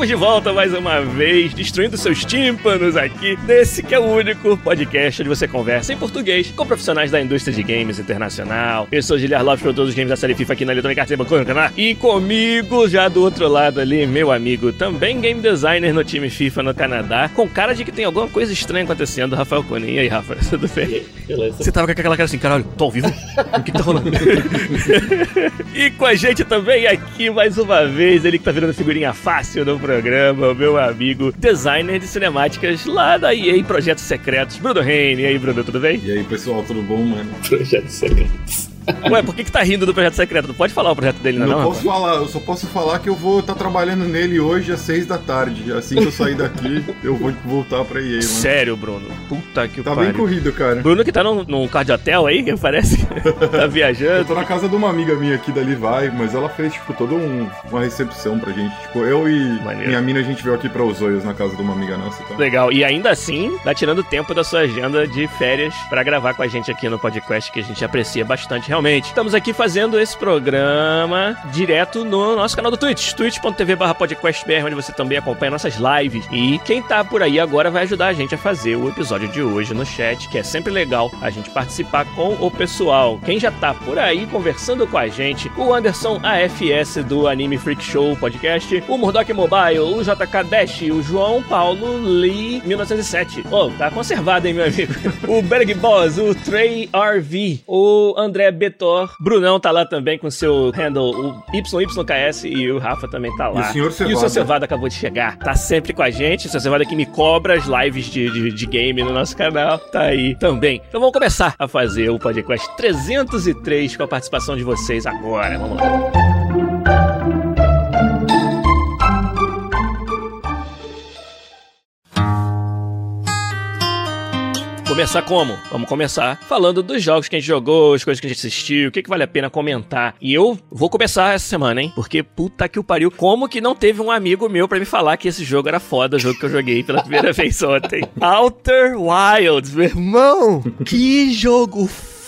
Estamos de volta mais uma vez, destruindo seus tímpanos aqui, nesse que é o único podcast onde você conversa em português com profissionais da indústria de games internacional. Eu sou Giliar Lopes, produtor dos games da série FIFA aqui na Eletrônica Arts Canadá. E comigo, já do outro lado ali, meu amigo, também game designer no time FIFA no Canadá, com cara de que tem alguma coisa estranha acontecendo, Rafael Conin. E aí, Rafa, tudo bem? Beleza. Você tava com aquela cara assim, caralho, tô ao vivo? O que, que tá rolando? e com a gente também aqui, mais uma vez, ele que tá virando figurinha fácil no programa, o meu amigo designer de cinemáticas lá da EA Projetos Secretos, Bruno Reine. E aí, Bruno, tudo bem? E aí, pessoal, tudo bom, mano? Projeto secreto. Ué, por que, que tá rindo do Projeto Secreto? Não pode falar o projeto dele, não, Não não posso falar, eu só posso falar que eu vou estar trabalhando nele hoje às seis da tarde. Assim que eu sair daqui, eu vou voltar pra EA, mano. Sério, Bruno? Puta que Tá bem pariu. corrido, cara. Bruno que tá num, num car de hotel aí, que parece. tá Eu viajando. tô na casa de uma amiga minha aqui da Levi, mas ela fez, tipo, toda um- uma recepção pra gente. Tipo, eu e Maneiro. minha mina, a gente veio aqui pra Osóios, na casa de uma amiga nossa, tá? Legal. E ainda assim, tá tirando tempo da sua agenda de férias pra gravar com a gente aqui no podcast, que a gente aprecia bastante, realmente. Estamos aqui fazendo esse programa direto no nosso canal do Twitch, twitch.tv podcastbr, onde você também acompanha nossas lives. E quem tá por aí agora vai ajudar a gente a fazer o episódio de hoje no chat, que é sempre legal a gente participar com o pessoal. Quem já tá por aí conversando com a gente, o Anderson AFS do Anime Freak Show Podcast, o Murdoch Mobile, o JK Dash, o João Paulo Lee 1907. Oh, tá conservado, hein, meu amigo? o Berg Boss, o Trey RV, o André Betor, Brunão tá lá também com seu handle, o YYKS, e o Rafa também tá lá. E o senhor E o seu Cevada. Cevada acabou de chegar. Tá sempre com a gente. O seu Cevada que me cobra as lives de, de, de game no nosso canal. Tá aí também. Então vamos começar a fazer o podcast 303 com a participação de vocês agora. Vamos lá. Começar como? Vamos começar falando dos jogos que a gente jogou, as coisas que a gente assistiu, o que, que vale a pena comentar. E eu vou começar essa semana, hein? Porque puta que o pariu. Como que não teve um amigo meu pra me falar que esse jogo era foda, o jogo que eu joguei pela primeira vez ontem? Outer Wilds, meu irmão! Que jogo foda!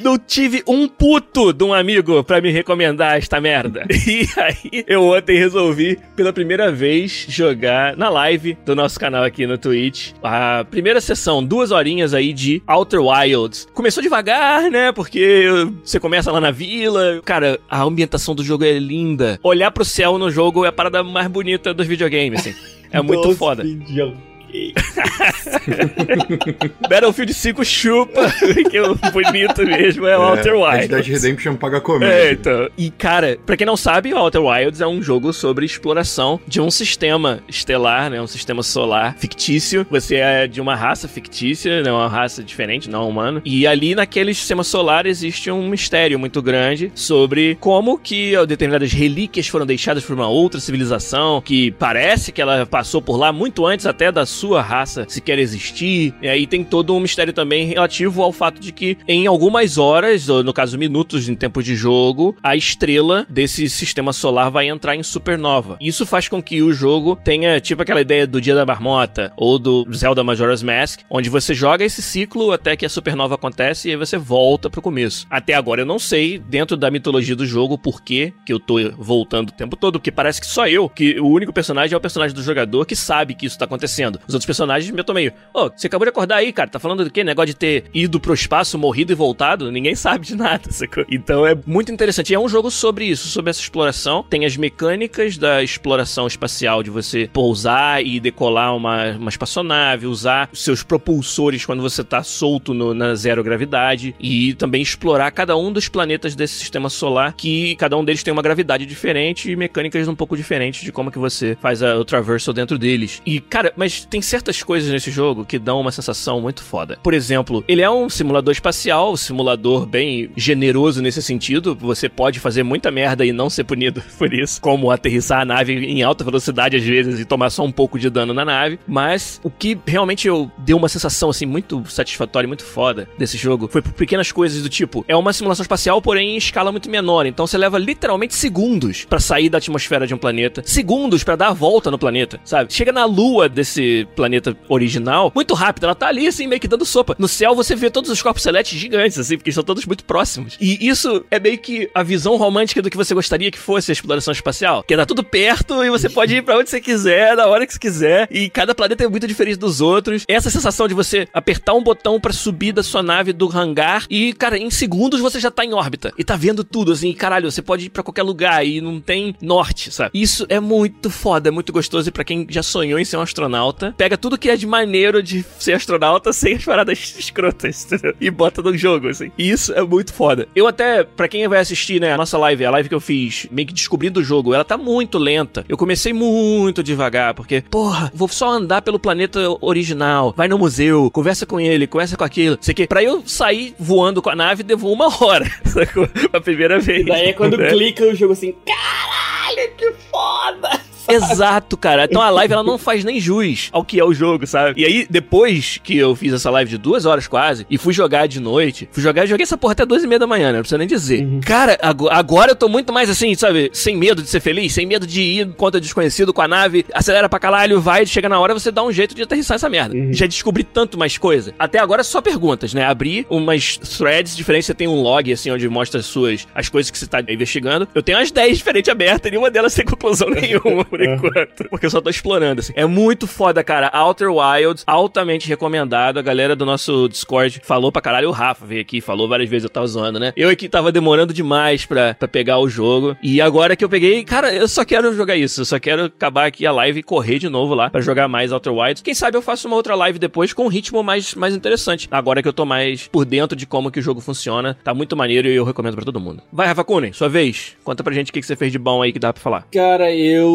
Não tive um puto de um amigo pra me recomendar esta merda. E aí, eu ontem resolvi, pela primeira vez, jogar na live do nosso canal aqui no Twitch. A primeira sessão, duas horinhas aí de Outer Wilds. Começou devagar, né? Porque você começa lá na vila. Cara, a ambientação do jogo é linda. Olhar pro céu no jogo é a parada mais bonita dos videogames, assim. É muito Nossa, foda. videogame. Battlefield 5 chupa, que o bonito mesmo é o Outer Red Wilds. Dead Redemption paga É, comédia. então. E, cara, pra quem não sabe, o Outer Wilds é um jogo sobre exploração de um sistema estelar, né? Um sistema solar fictício. Você é de uma raça fictícia, né? Uma raça diferente, não humana. E ali naquele sistema solar existe um mistério muito grande sobre como que determinadas relíquias foram deixadas por uma outra civilização que parece que ela passou por lá muito antes até da sua raça sequer existir. E aí tem todo um mistério também relativo ao fato de que em algumas horas, ou no caso minutos em tempo de jogo, a estrela desse sistema solar vai entrar em supernova. Isso faz com que o jogo tenha tipo aquela ideia do Dia da Marmota ou do Zelda Majora's Mask, onde você joga esse ciclo até que a supernova acontece e aí você volta pro começo. Até agora eu não sei, dentro da mitologia do jogo, por que que eu tô voltando o tempo todo, porque parece que só eu, que o único personagem é o personagem do jogador que sabe que isso tá acontecendo. Os outros personagens eu tô meio, ô, você acabou de acordar aí, cara, tá falando do quê? Negócio de ter ido pro espaço, morrido e voltado? Ninguém sabe de nada, sacou? Então é muito interessante. E é um jogo sobre isso, sobre essa exploração. Tem as mecânicas da exploração espacial, de você pousar e decolar uma, uma espaçonave, usar seus propulsores quando você tá solto no- na zero gravidade e também explorar cada um dos planetas desse sistema solar, que cada um deles tem uma gravidade diferente e mecânicas um pouco diferentes de como que você faz a, o traversal dentro deles. E, cara, mas tem certas coisas nesse jogo que dão uma sensação muito foda. Por exemplo, ele é um simulador espacial, um simulador bem generoso nesse sentido. Você pode fazer muita merda e não ser punido por isso, como aterrissar a nave em alta velocidade às vezes e tomar só um pouco de dano na nave. Mas o que realmente eu deu uma sensação assim muito satisfatória, muito foda desse jogo foi por pequenas coisas do tipo, é uma simulação espacial, porém em escala muito menor. Então você leva literalmente segundos para sair da atmosfera de um planeta, segundos para dar a volta no planeta, sabe? Chega na lua desse planeta original muito rápido, ela tá ali assim meio que dando sopa. No céu você vê todos os corpos celestes gigantes assim, porque são todos muito próximos. E isso é meio que a visão romântica do que você gostaria que fosse a exploração espacial, que é tá tudo perto e você pode ir para onde você quiser, na hora que você quiser, e cada planeta é muito diferente dos outros. Essa sensação de você apertar um botão para subir da sua nave do hangar e, cara, em segundos você já tá em órbita e tá vendo tudo assim, caralho, você pode ir para qualquer lugar e não tem norte, sabe? Isso é muito foda, é muito gostoso e para quem já sonhou em ser um astronauta, pega tudo que é de maneiro de ser astronauta sem as paradas escrotas, entendeu? E bota no jogo, assim. E isso é muito foda. Eu até, para quem vai assistir, né, a nossa live, a live que eu fiz, meio que descobrindo o jogo, ela tá muito lenta. Eu comecei muito devagar, porque, porra, vou só andar pelo planeta original, vai no museu, conversa com ele, conversa com aquilo, sei que. Pra eu sair voando com a nave, levou uma hora, sacou? A primeira vez. Daí é quando né? clica o jogo assim, caralho, que foda! Exato, cara. Então a live ela não faz nem jus ao que é o jogo, sabe? E aí, depois que eu fiz essa live de duas horas quase, e fui jogar de noite, fui jogar, joguei essa porra até duas e meia da manhã, né? Não precisa nem dizer. Uhum. Cara, ago- agora eu tô muito mais assim, sabe? Sem medo de ser feliz, sem medo de ir contra desconhecido com a nave, acelera pra caralho, vai, chega na hora, você dá um jeito de aterrissar essa merda. Uhum. Já descobri tanto mais coisa. Até agora só perguntas, né? Abri umas threads diferentes, você tem um log, assim, onde mostra as suas, as coisas que você tá investigando. Eu tenho as 10 diferentes abertas, nenhuma delas tem conclusão nenhuma, por enquanto. Porque eu só tô explorando, assim. É muito foda, cara. Outer Wilds, altamente recomendado. A galera do nosso Discord falou pra caralho. O Rafa veio aqui, falou várias vezes, eu tava zoando, né? Eu aqui tava demorando demais pra, pra pegar o jogo. E agora que eu peguei, cara, eu só quero jogar isso. Eu só quero acabar aqui a live e correr de novo lá pra jogar mais Outer Wilds. Quem sabe eu faço uma outra live depois com um ritmo mais, mais interessante. Agora que eu tô mais por dentro de como que o jogo funciona. Tá muito maneiro e eu recomendo pra todo mundo. Vai, Rafa Kunen, sua vez. Conta pra gente o que, que você fez de bom aí que dá pra falar. Cara, eu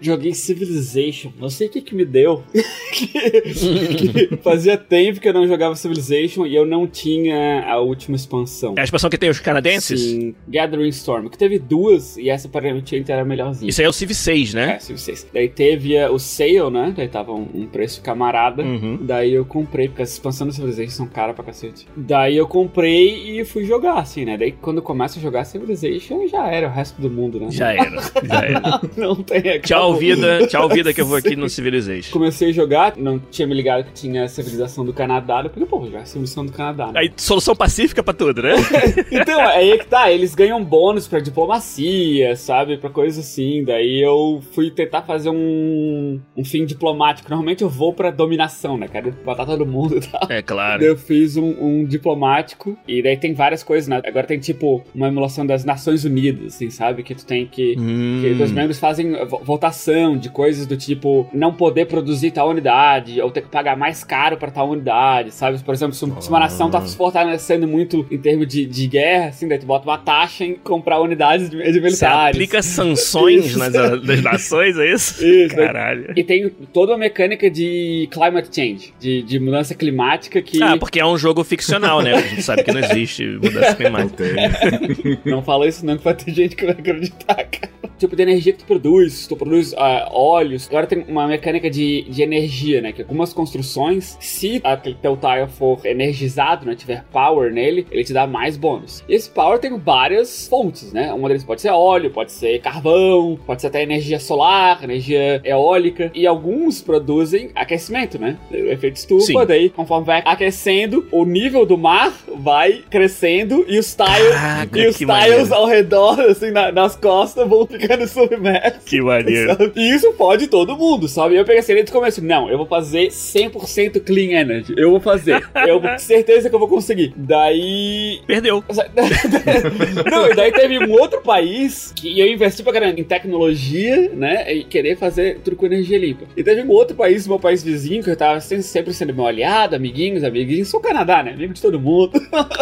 joguei Civilization. Não sei o que que me deu. Que Fazia tempo que eu não jogava Civilization e eu não tinha a última expansão. É a expansão que tem os canadenses? Sim, Gathering Storm, que teve duas e essa aparentemente era a melhorzinha. Isso aí é o Civ 6, né? É, Civ 6. Daí teve uh, o Sale, né? Daí tava um, um preço camarada. Uhum. Daí eu comprei, porque as expansões do Civilization são caras pra cacete. Daí eu comprei e fui jogar, assim, né? Daí quando eu começo a jogar Civilization, já era o resto do mundo, né? Já era, já era. Não tem Tchau, vida. Tchau, vida, que eu vou aqui no Civilization. Comecei a jogar, não tinha me ligado que tinha a civilização do Canadá. Eu falei, pô, vou jogar a civilização do Canadá. né? Aí, solução pacífica pra tudo, né? Então, aí é que tá, eles ganham bônus pra diplomacia, sabe? Pra coisas assim. Daí eu fui tentar fazer um, um fim diplomático. Normalmente eu vou pra dominação, né? Quero botar todo mundo e tal. É claro. Daí Eu fiz um, um diplomático e daí tem várias coisas, né? Agora tem tipo uma emulação das Nações Unidas, assim, sabe? Que tu tem que. Hum. Que os membros fazem votação de coisas do tipo não poder produzir tal unidade ou ter que pagar mais caro pra tal unidade, sabe? Por exemplo, se, um- se uma nação tá se fortalecendo muito em termos de, de guerra, assim, daí tu bota uma taxa em comprar unidades de, de Você militares. aplica sanções nas, nas nações, é isso? Isso. Caralho. E tem toda uma mecânica de climate change, de, de mudança climática que. Ah, porque é um jogo ficcional, né? A gente sabe que não existe mudança Não climática. tem. Não fala isso não, que vai ter gente que vai acreditar, cara. Tipo de energia que tu produz, tu produz ah, óleos. Agora tem uma mecânica de, de energia, né? Que algumas construções, se aquele teu tile for energizado, né? Tiver power nele, ele te dá mais bônus. E esse power tem várias fontes, né? Uma deles pode ser óleo, pode ser carvão, pode ser até energia solar, energia eólica. E alguns produzem aquecimento, né? O efeito estufa, Sim. daí conforme vai aquecendo, o nível do mar vai crescendo e os tiles Caraca, e os tiles maneiro. ao redor, assim, na- nas costas, vão ficando submersos. Que maneiro. sabe? E isso pode todo mundo, sabe? Eu peguei assim desde o começo. Não, eu vou fazer 100% clean energy. Eu vou fazer. Eu vou certeza que eu vou conseguir. Daí. Perdeu. Não, e daí teve um outro país que eu investi pra caramba em tecnologia, né? E querer fazer tudo com energia limpa. E teve um outro país, meu país vizinho, que eu tava sempre- sendo meu aliado, amiguinhos, amiguinhos. Sou o Canadá, né? Amigo de todo mundo.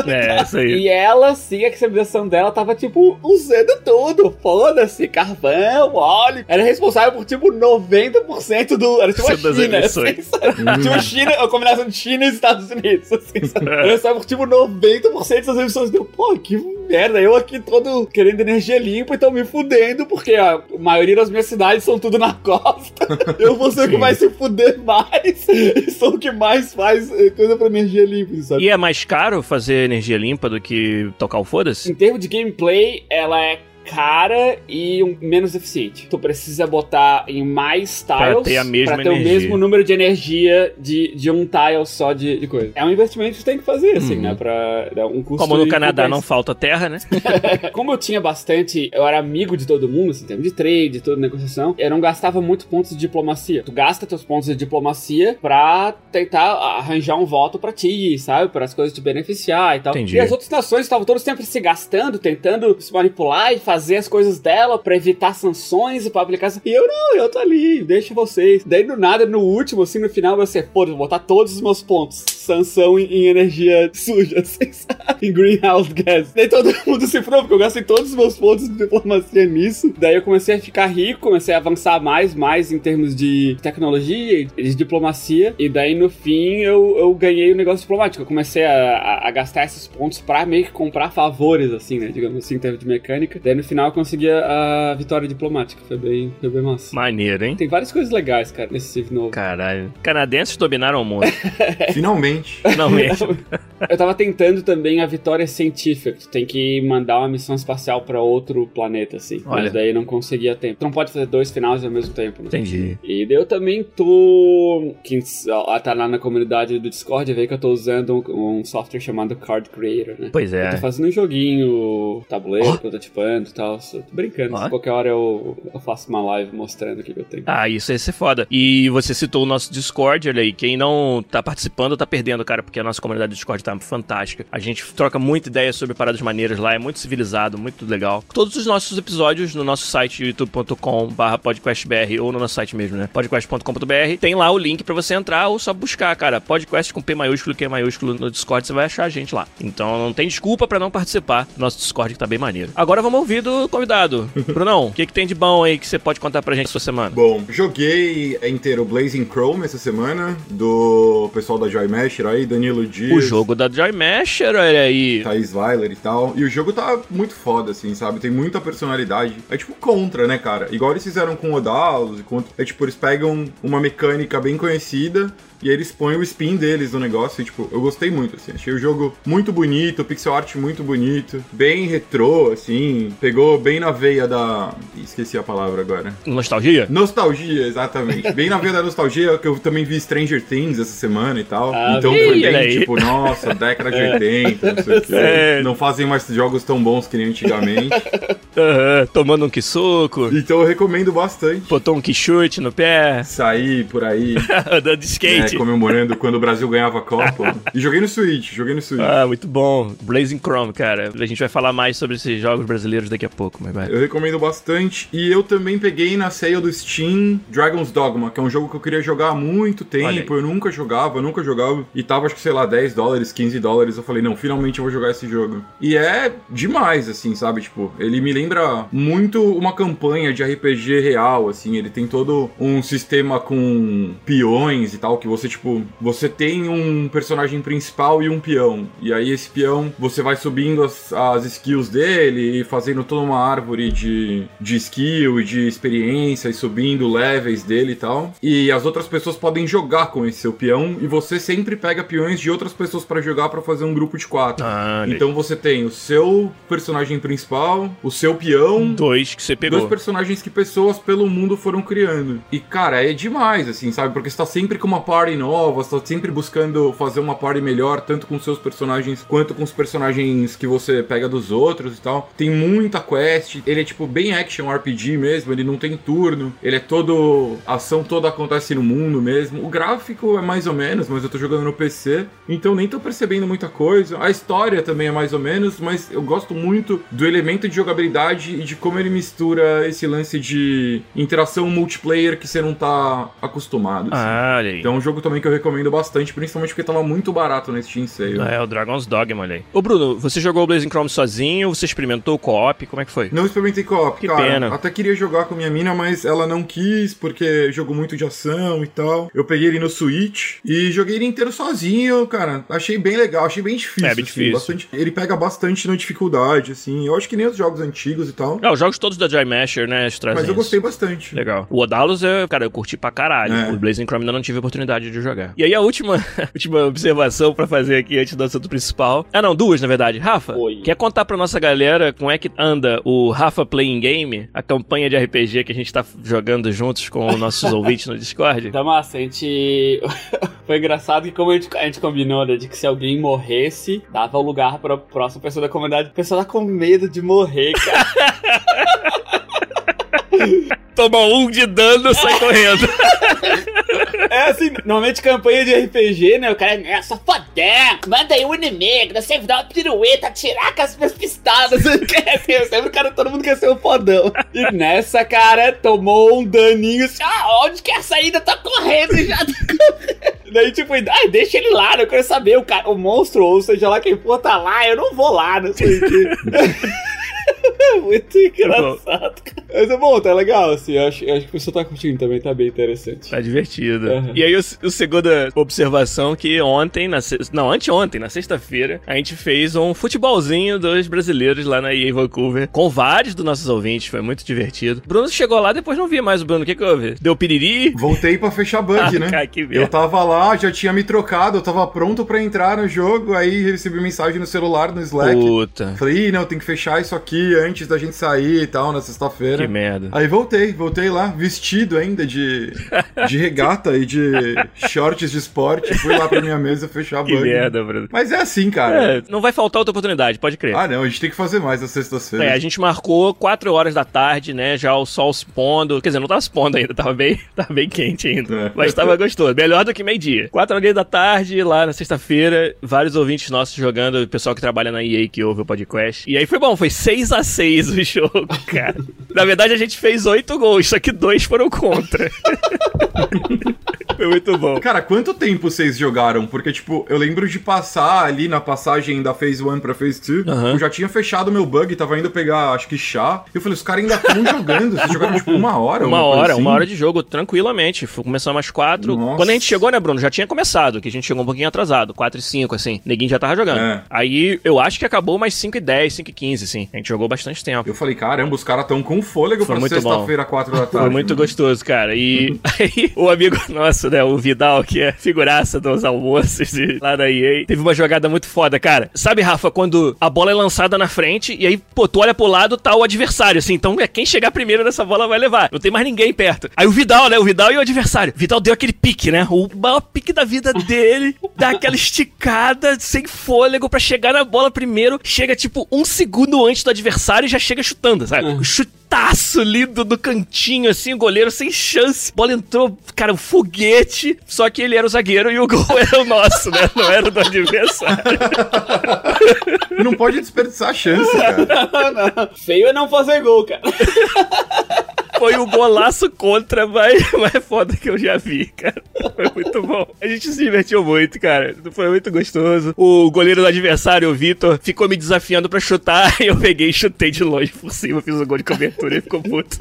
É, isso aí. E ela, sim, a civilização dela tava, tipo, usando tudo. Foda-se, carvão, óleo. Era responsável por tipo 90% do. Era tipo a Das China. emissões. Assim, sabe? tipo China, a combinação de China e Estados Unidos. Assim, sabe? Era responsável por tipo 90% das emissões. Deu, pô, que merda. Eu aqui todo querendo energia limpa e tô me fudendo, porque a maioria das minhas cidades são tudo na costa. Eu vou ser o que vai se fuder mais. E sou o que mais faz eh, coisa pra energia limpa, sabe? E é mais caro fazer energia limpa do que tocar o foda-se? Em termos de gameplay, ela é cara e um- menos eficiente. Tu precisa botar em mais tiles Pra ter a mesma pra ter o mesmo número de energia de, de um tile só de, de coisa. É um investimento que tu tem que fazer, assim, Uhum. né? Pra dar um custo. Como no Canadá não falta terra, né? Como eu tinha bastante, eu era amigo de todo mundo, assim, em termos de trade, toda negociação, eu não gastava muito pontos de diplomacia. Tu gasta teus pontos de diplomacia pra tentar arranjar um voto pra ti, sabe? Para as coisas te beneficiar e tal. Entendi. E as outras nações estavam todos sempre se gastando, tentando se manipular e fazer as coisas dela pra evitar sanções e pra aplicar. E eu não, eu tô ali, deixa vocês. Daí do nada, no último, assim, no final, você, pô, vou botar todos os meus pontos. Sanção em, em energia suja, assim? Em greenhouse gas. Daí todo mundo se provou, porque eu gastei todos os meus pontos de diplomacia nisso. Daí eu comecei a ficar rico, comecei a avançar mais, mais em termos de tecnologia e de diplomacia. E daí no fim eu, eu ganhei o negócio diplomático. Eu comecei a, a- a gastar esses pontos pra meio que comprar favores, assim, né? Digamos assim, em termos de mecânica. Daí no final eu consegui a, vitória diplomática. Foi bem, foi bem massa. Maneiro, hein? Tem várias coisas legais, cara, nesse Civ novo. Caralho. Canadenses dominaram o mundo. Finalmente. Finalmente. Eu tava tentando também a vitória científica. Tu tem que mandar uma missão espacial pra outro planeta, assim. Olha. Mas daí não conseguia tempo. Tu não pode fazer dois finais ao mesmo tempo, né? Entendi. E daí eu também tô. Quem tá lá na comunidade do Discord vê que eu tô usando um, um software chamado Card Creator, né? Pois Eu tô é. fazendo um joguinho tabuleiro, Ó. prototipando tal. Só tô brincando. Ó. Qualquer hora eu, eu faço uma live mostrando o que eu tenho. Ah, isso ia ser foda. E você citou o nosso Discord, olha aí. Quem não tá participando tá perdendo, cara, porque a nossa comunidade do Discord tá fantástica. A gente troca muita ideia sobre paradas maneiras lá, é muito civilizado, muito legal. Todos os nossos episódios no nosso site youtube.com/barra podcastbr ou no nosso site mesmo, né? podcast.com.br. Tem lá o link pra você entrar ou só buscar, cara. Podcast com P maiúsculo e Q maiúsculo no Discord, você vai achar a gente lá. Então não tem desculpa pra não participar do nosso Discord que tá bem maneiro. Agora vamos ouvir do convidado. Brunão, o que, que tem de bom aí que você pode contar pra gente essa semana? Bom, joguei inteiro Blazing Chrome essa semana, do pessoal da Joy Masher aí, Danilo Dias. O jogo da Joy Masher, olha aí. Thaís Weiler e tal. E o jogo tá muito foda, assim, sabe? Tem muita personalidade. É tipo contra, né, cara? Igual eles fizeram com o Odalos e contra. É tipo, eles pegam uma mecânica bem conhecida e aí eles põem o spin deles no negócio. E, tipo, eu gostei muito, assim. Achei o jogo muito bonito, pixel art muito bonito, bem retrô, assim. Pegou bem na veia da. Esqueci a palavra agora. Nostalgia? Nostalgia, exatamente. Bem na veia da nostalgia, que eu também vi Stranger Things essa semana e tal. Ah, então foi bem, aí. tipo, nossa, década de 80, não sei o quê. É. Não fazem mais jogos tão bons que nem antigamente. Aham, tomando um quisuco, então eu recomendo bastante. botou um quichute no pé, Sair por aí, andando de né, skate. Comemorando quando o Brasil ganhava a Copa. E joguei no Switch, joguei no Switch. Ah, muito bom. Blazing Chrome, cara. A gente vai falar mais sobre esses jogos brasileiros daqui a pouco, mas vai. Eu recomendo bastante. E eu também peguei na sale do Steam Dragon's Dogma, que é um jogo que eu queria jogar há muito tempo. Eu nunca jogava, eu nunca jogava. E tava, acho que, sei lá, 10 dólares, 15 dólares. Eu falei, não, finalmente eu vou jogar esse jogo. E é demais, assim, sabe? Tipo, ele me lembra muito uma campanha de RPG real, assim. Ele tem todo um sistema com peões e tal, que você, tipo, você tem um personagem principal e um peão. E aí esse peão, você vai subindo as, as skills dele e fazendo toda uma árvore de, de skill e de experiência e subindo levels dele e tal. E as outras pessoas podem jogar com esse seu peão e você sempre pega peões de outras pessoas pra jogar pra fazer um grupo de quatro. Ah. Então você tem o seu personagem principal, o seu peão, Dois que você Dois pegou. personagens que pessoas pelo mundo foram criando. E, cara, é demais, assim, sabe? Porque você tá sempre com uma party nova, você tá sempre buscando fazer uma party melhor, tanto com seus personagens quanto com os personagens que você pega dos outros e tal. Tem muita quest, ele é tipo bem action RPG mesmo, ele não tem turno, ele é todo. A ação toda acontece no mundo mesmo. O gráfico é mais ou menos, mas eu tô jogando no PC, então nem tô percebendo muita coisa. A história também é mais ou menos, mas eu gosto muito do elemento de jogabilidade e de como ele mistura esse lance de interação multiplayer que você não tá acostumado. assim. Ah, olha aí. Então é um jogo jogo também que eu recomendo bastante, principalmente porque tava muito barato no Steam Sale. É, o Dragon's Dogma, olha aí. Ô, Bruno, você jogou o Blazing Chrome sozinho? Você experimentou o co-op? Como é que foi? Não experimentei co-op, Que cara. pena. Até queria jogar com minha mina, mas ela não quis, porque jogou muito de ação e tal. Eu peguei ele no Switch e joguei ele inteiro sozinho, cara. Achei bem legal, achei bem difícil. É, bem assim, difícil. bastante- ele pega bastante na dificuldade, assim. Eu acho que nem os jogos antigos e tal. Ah, os jogos todos da Dry Masher, né? Mas eu gostei bastante. Legal. O Odalus, eu, cara, eu curti pra caralho. É. O Blazing Chrome ainda não tive a oportunidade de jogar. E aí a última, última observação pra fazer aqui antes do assunto principal. Ah, não, duas na verdade. Rafa, Oi. quer contar pra nossa galera como é que anda o Rafa Playing Game, a campanha de RPG que a gente tá jogando juntos com os nossos ouvintes no Discord? Então, massa, a gente. Foi engraçado que, como a gente, a gente combinou, né, de que se alguém morresse, dava o lugar pra próxima pessoa da comunidade. A pessoa tá com medo de morrer, cara. Toma um de dano, sai correndo. É assim, normalmente campanha de RPG, né? O cara é só fodão, manda aí o inimigo, não sei, dar uma pirueta, atirar com as minhas pistadas. Quer ser, sempre o cara, todo mundo quer ser o fodão. E nessa, cara, tomou um daninho assim, ah, onde que é a saída? Tá correndo já tá correndo. Daí, tipo, ai, deixa ele lá, eu quero saber, o, cara, o monstro, ou seja lá quem for, tá lá, eu não vou lá, não sei o quê. Muito engraçado, cara. Mas é bom, tá legal, assim. Eu acho, eu acho que o pessoal tá curtindo também, tá bem interessante. Tá divertido. Uhum. E aí, o, o segunda observação que ontem, na se- não, anteontem, na sexta-feira, a gente fez um futebolzinho dos brasileiros lá na EA Vancouver, com vários dos nossos ouvintes, foi muito divertido. Bruno chegou lá, depois não vi mais o Bruno, o que que houve? Deu piriri? Voltei pra fechar bug, Ah, né? cara, que Eu tava lá, já tinha me trocado, eu tava pronto pra entrar no jogo, aí recebi mensagem no celular, no Slack. Puta, Falei, Ih, não, tem que fechar isso aqui antes da gente sair e tal, na que sexta-feira. merda. Aí voltei, voltei lá, vestido ainda de, de regata e de shorts de esporte. Fui lá pra minha mesa fechar a Que bug. merda, Bruno. Mas é assim, cara. É, não vai faltar outra oportunidade, pode crer. Ah, não, a gente tem que fazer mais às sextas-feiras. É, a gente marcou 4 horas da tarde, né? Já o sol se pondo. Quer dizer, não tava se pondo ainda, tava bem, tava bem quente ainda. É. Mas tava gostoso. Melhor do que meio-dia. 4 horas da tarde, lá na sexta-feira, vários ouvintes nossos jogando, o pessoal que trabalha na EA que ouve o podcast. E aí foi bom, foi 6 a 6 o jogo, cara. na verdade, a gente fez 8 gols, só que dois foram contra. foi muito bom. Cara, quanto tempo vocês jogaram? Porque, tipo, eu lembro de passar ali na passagem da Phase 1 pra Phase 2. Aham. Eu já tinha fechado meu bug, tava indo pegar, acho que chá. E eu falei, os caras ainda estão jogando. Vocês jogaram, tipo, uma hora? Uma coisa hora, assim? uma hora de jogo, tranquilamente. Foi- Começamos às quatro. Nossa. Quando a gente chegou, né, Bruno? Já tinha começado, que a gente chegou um pouquinho atrasado. 4 e 5, assim. Neguinho já tava jogando. É. Aí eu acho que acabou mais 5 e 10, 5 e 15, assim. A gente jogou bastante tempo. Eu falei, caramba, os caras estão com fôlego Foi pra sexta-feira, 4 da tarde. Foi muito mano. gostoso, cara. E aí, o amigo nosso, né, o Vidal, que é figuraça dos almoços de, lá da EA, teve uma jogada muito foda, cara. Sabe, Rafa, quando a bola é lançada na frente e aí, pô, tu olha pro lado, tá o adversário, assim. Então, é quem chegar primeiro nessa bola vai levar. Não tem mais ninguém perto. Aí o Vidal, né, o Vidal e o adversário. O Vidal deu aquele pique, né? O maior pique da vida dele, dá aquela esticada, sem fôlego pra chegar na bola primeiro. Chega, tipo, um segundo antes do adversário e já chega chutando, sabe? O chutaço lindo do cantinho, assim, o goleiro sem chance. A bola entrou, cara, um foguete. Só que ele era o zagueiro e o gol era o nosso, né? Não era o do adversário. Não pode desperdiçar a chance, cara. Feio é não fazer gol, cara. Foi o golaço contra mais, mais foda que eu já vi, cara. Foi muito bom. A gente se divertiu muito, cara. Foi muito gostoso. O goleiro do adversário, o Vitor, ficou me desafiando pra chutar. E eu peguei e chutei de longe por cima. Fiz o gol de cobertura e ele ficou puto.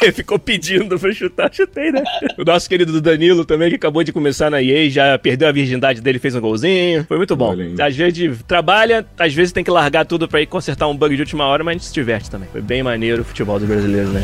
Ele ficou pedindo pra chutar. Chutei, né? O nosso querido Danilo também, que acabou de começar na EA, já perdeu a virgindade dele, fez um golzinho. Foi muito bom. Olha aí. Às vezes trabalha, às vezes tem que largar tudo pra ir consertar um bug de última hora, mas a gente se diverte também. Foi bem maneiro o futebol dos brasileiros na